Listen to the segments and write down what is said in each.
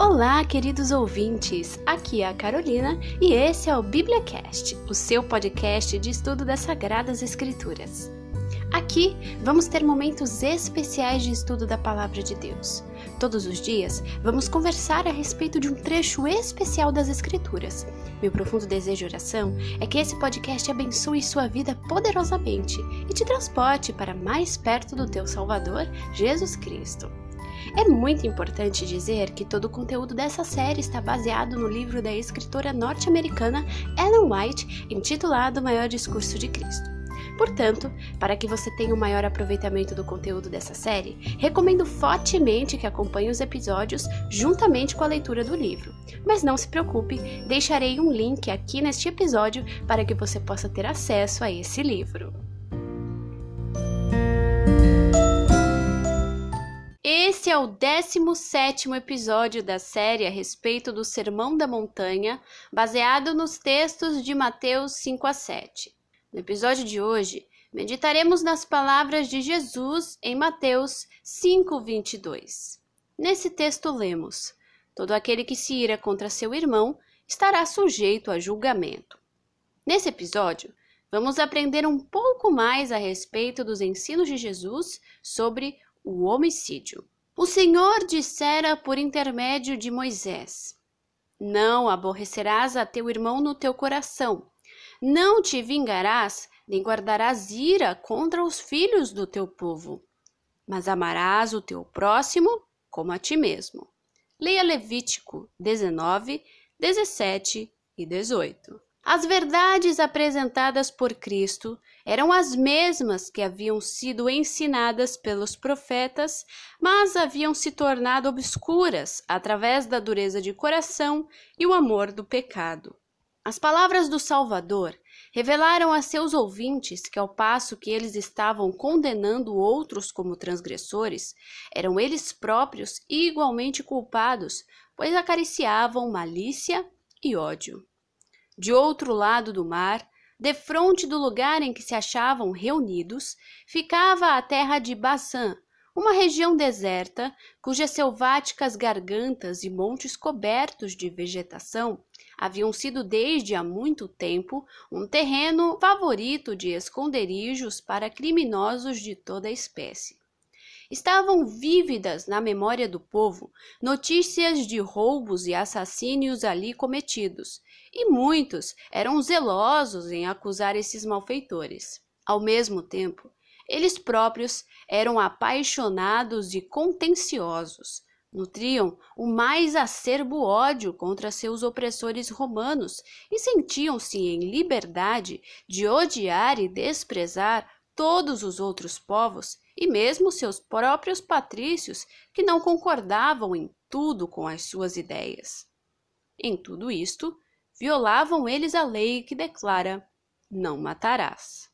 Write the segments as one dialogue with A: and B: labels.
A: Olá, queridos ouvintes! Aqui é a Carolina e esse é o BíbliaCast, o seu podcast de estudo das Sagradas Escrituras. Aqui vamos ter momentos especiais de estudo da Palavra de Deus. Todos os dias vamos conversar a respeito de um trecho especial das Escrituras. Meu profundo desejo e oração é que esse podcast abençoe sua vida poderosamente e te transporte para mais perto do teu Salvador, Jesus Cristo. É muito importante dizer que todo o conteúdo dessa série está baseado no livro da escritora norte-americana Ellen White, intitulado O Maior Discurso de Cristo. Portanto, para que você tenha um maior aproveitamento do conteúdo dessa série, recomendo fortemente que acompanhe os episódios juntamente com a leitura do livro. Mas não se preocupe, deixarei um link aqui neste episódio para que você possa ter acesso a esse livro. Esse é o 17 episódio da série a respeito do Sermão da Montanha, baseado nos textos de Mateus 5 a 7. No episódio de hoje, meditaremos nas palavras de Jesus em Mateus 5, 22. Nesse texto lemos: Todo aquele que se ira contra seu irmão estará sujeito a julgamento. Nesse episódio, vamos aprender um pouco mais a respeito dos ensinos de Jesus sobre o homicídio. O Senhor dissera por intermédio de Moisés: Não aborrecerás a teu irmão no teu coração, não te vingarás, nem guardarás ira contra os filhos do teu povo, mas amarás o teu próximo como a ti mesmo. Leia Levítico 19, 17 e 18. As verdades apresentadas por Cristo eram as mesmas que haviam sido ensinadas pelos profetas, mas haviam se tornado obscuras através da dureza de coração e o amor do pecado. As palavras do Salvador revelaram a seus ouvintes que, ao passo que eles estavam condenando outros como transgressores, eram eles próprios igualmente culpados, pois acariciavam malícia e ódio. De outro lado do mar, defronte do lugar em que se achavam reunidos, ficava a terra de Bassã, uma região deserta, cujas selváticas gargantas e montes cobertos de vegetação haviam sido desde há muito tempo um terreno favorito de esconderijos para criminosos de toda espécie. Estavam vívidas na memória do povo notícias de roubos e assassínios ali cometidos, e muitos eram zelosos em acusar esses malfeitores. Ao mesmo tempo, eles próprios eram apaixonados e contenciosos, nutriam o mais acerbo ódio contra seus opressores romanos e sentiam-se em liberdade de odiar e desprezar todos os outros povos e mesmo seus próprios patrícios que não concordavam em tudo com as suas ideias. Em tudo isto, violavam eles a lei que declara: não matarás.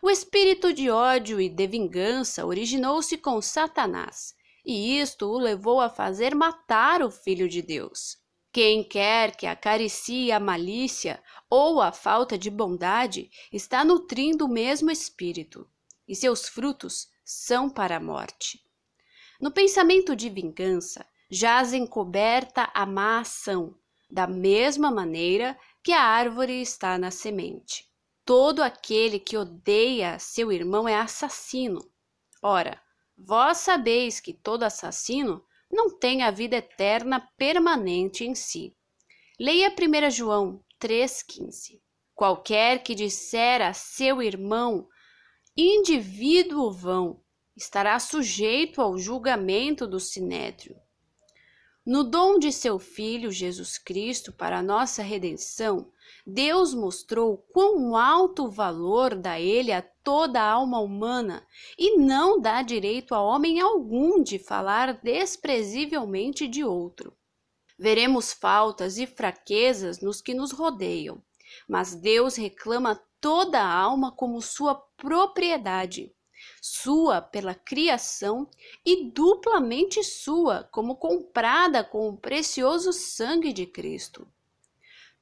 A: O espírito de ódio e de vingança originou-se com Satanás, e isto o levou a fazer matar o Filho de Deus. Quem quer que acaricie a malícia ou a falta de bondade está nutrindo o mesmo espírito e seus frutos são para a morte. No pensamento de vingança jaz encoberta a má ação, da mesma maneira que a árvore está na semente. Todo aquele que odeia seu irmão é assassino. Ora, vós sabeis que todo assassino não tem a vida eterna permanente em si. Leia 1 João 3,15. Qualquer que disser a seu irmão, indivíduo vão, estará sujeito ao julgamento do sinédrio. No dom de seu Filho Jesus Cristo para nossa redenção, Deus mostrou quão alto valor dá ele a toda a alma humana e não dá direito a homem algum de falar desprezivelmente de outro. Veremos faltas e fraquezas nos que nos rodeiam, mas Deus reclama toda a alma como sua propriedade, sua pela criação e duplamente sua como comprada com o precioso sangue de Cristo.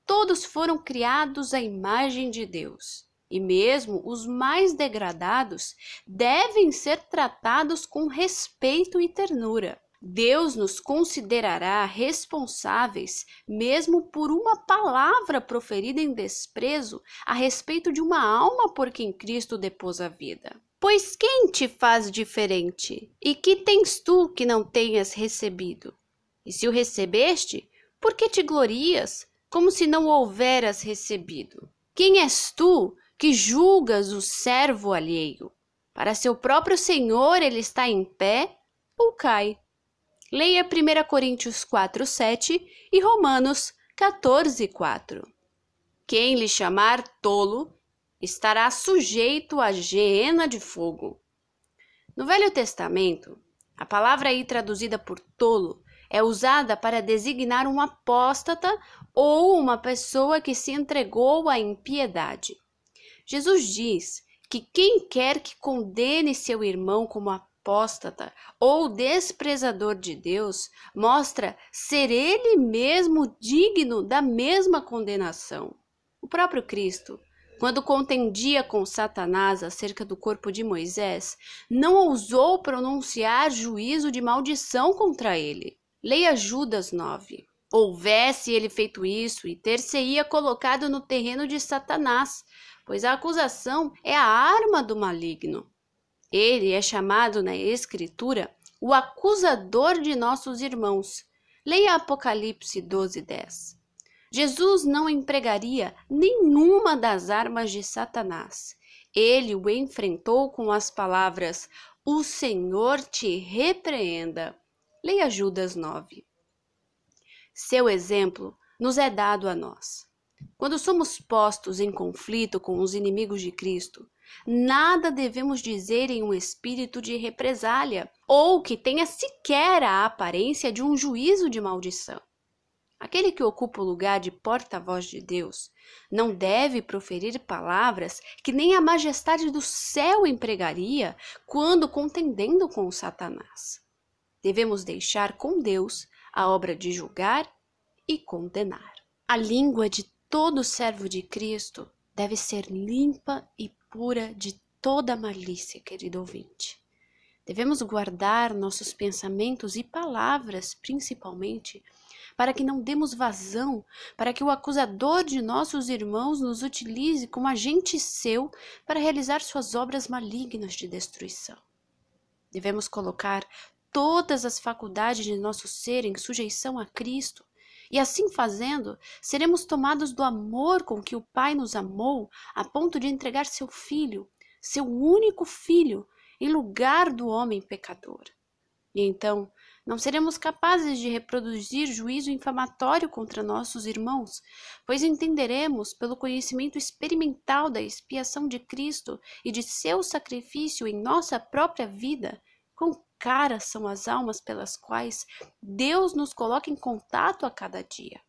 A: Todos foram criados à imagem de Deus, e mesmo os mais degradados devem ser tratados com respeito e ternura. Deus nos considerará responsáveis mesmo por uma palavra proferida em desprezo a respeito de uma alma por quem Cristo depôs a vida. Pois quem te faz diferente? E que tens tu que não tenhas recebido? E se o recebeste, por que te glorias, como se não o houveras recebido? Quem és tu que julgas o servo alheio? Para seu próprio Senhor ele está em pé ou cai? Leia 1 Coríntios 4, 7 e Romanos 14, 4. Quem lhe chamar tolo estará sujeito à geena de fogo. No Velho Testamento, a palavra aí traduzida por tolo é usada para designar um apóstata ou uma pessoa que se entregou à impiedade. Jesus diz que quem quer que condene seu irmão como apóstata ou desprezador de Deus, mostra ser ele mesmo digno da mesma condenação. O próprio Cristo, quando contendia com Satanás acerca do corpo de Moisés, não ousou pronunciar juízo de maldição contra ele. Leia Judas 9. Houvesse ele feito isso e ter-se-ia colocado no terreno de Satanás, pois a acusação é a arma do maligno. Ele é chamado na Escritura o acusador de nossos irmãos. Leia Apocalipse 12, 10. Jesus não empregaria nenhuma das armas de Satanás. Ele o enfrentou com as palavras: O Senhor te repreenda. Leia Judas 9. Seu exemplo nos é dado a nós. Quando somos postos em conflito com os inimigos de Cristo, Nada devemos dizer em um espírito de represália, ou que tenha sequer a aparência de um juízo de maldição. Aquele que ocupa o lugar de porta-voz de Deus não deve proferir palavras que nem a majestade do céu empregaria quando contendendo com Satanás. Devemos deixar com Deus a obra de julgar e condenar. A língua de todo servo de Cristo deve ser limpa e pura de toda malícia, querido ouvinte. Devemos guardar nossos pensamentos e palavras, principalmente, para que não demos vazão, para que o acusador de nossos irmãos nos utilize como agente seu para realizar suas obras malignas de destruição. Devemos colocar todas as faculdades de nosso ser em sujeição a Cristo, e assim fazendo, seremos tomados do amor com que o Pai nos amou, a ponto de entregar seu Filho, seu único Filho, em lugar do homem pecador. E então, não seremos capazes de reproduzir juízo infamatório contra nossos irmãos, pois entenderemos, pelo conhecimento experimental da expiação de Cristo e de seu sacrifício em nossa própria vida, caras são as almas pelas quais Deus nos coloca em contato a cada dia.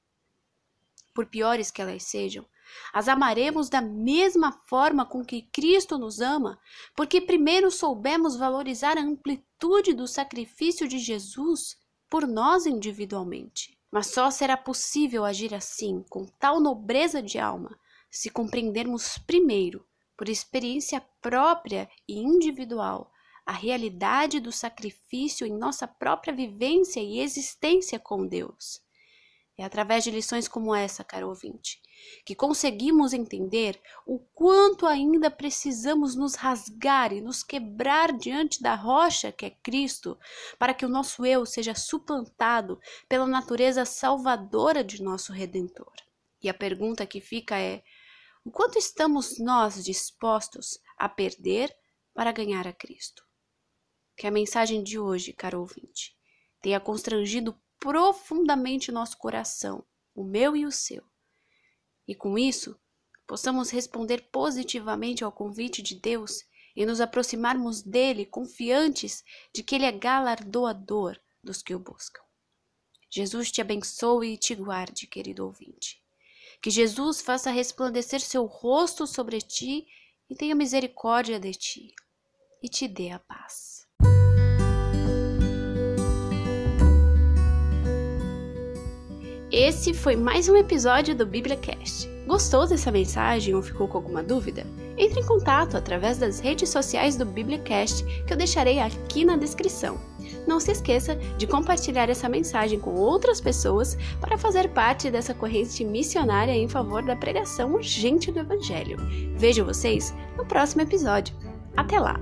A: Por piores que elas sejam, as amaremos da mesma forma com que Cristo nos ama, porque primeiro soubemos valorizar a amplitude do sacrifício de Jesus por nós individualmente. Mas só será possível agir assim, com tal nobreza de alma, se compreendermos primeiro, por experiência própria e individual, a realidade do sacrifício em nossa própria vivência e existência com Deus. É através de lições como essa, caro ouvinte, que conseguimos entender o quanto ainda precisamos nos rasgar e nos quebrar diante da rocha que é Cristo, para que o nosso eu seja suplantado pela natureza salvadora de nosso Redentor. E a pergunta que fica é: o quanto estamos nós dispostos a perder para ganhar a Cristo? Que a mensagem de hoje, caro ouvinte, tenha constrangido profundamente nosso coração, o meu e o seu. E com isso, possamos responder positivamente ao convite de Deus e nos aproximarmos dele confiantes de que ele é galardoador dos que o buscam. Jesus te abençoe e te guarde, querido ouvinte. Que Jesus faça resplandecer seu rosto sobre ti e tenha misericórdia de ti e te dê a paz. Esse foi mais um episódio do BíbliaCast. Gostou dessa mensagem ou ficou com alguma dúvida? Entre em contato através das redes sociais do BíbliaCast que eu deixarei aqui na descrição. não se esqueça de compartilhar essa mensagem com outras pessoas para fazer parte dessa corrente missionária em favor da pregação urgente do Evangelho. Vejo vocês no próximo episódio. Até lá!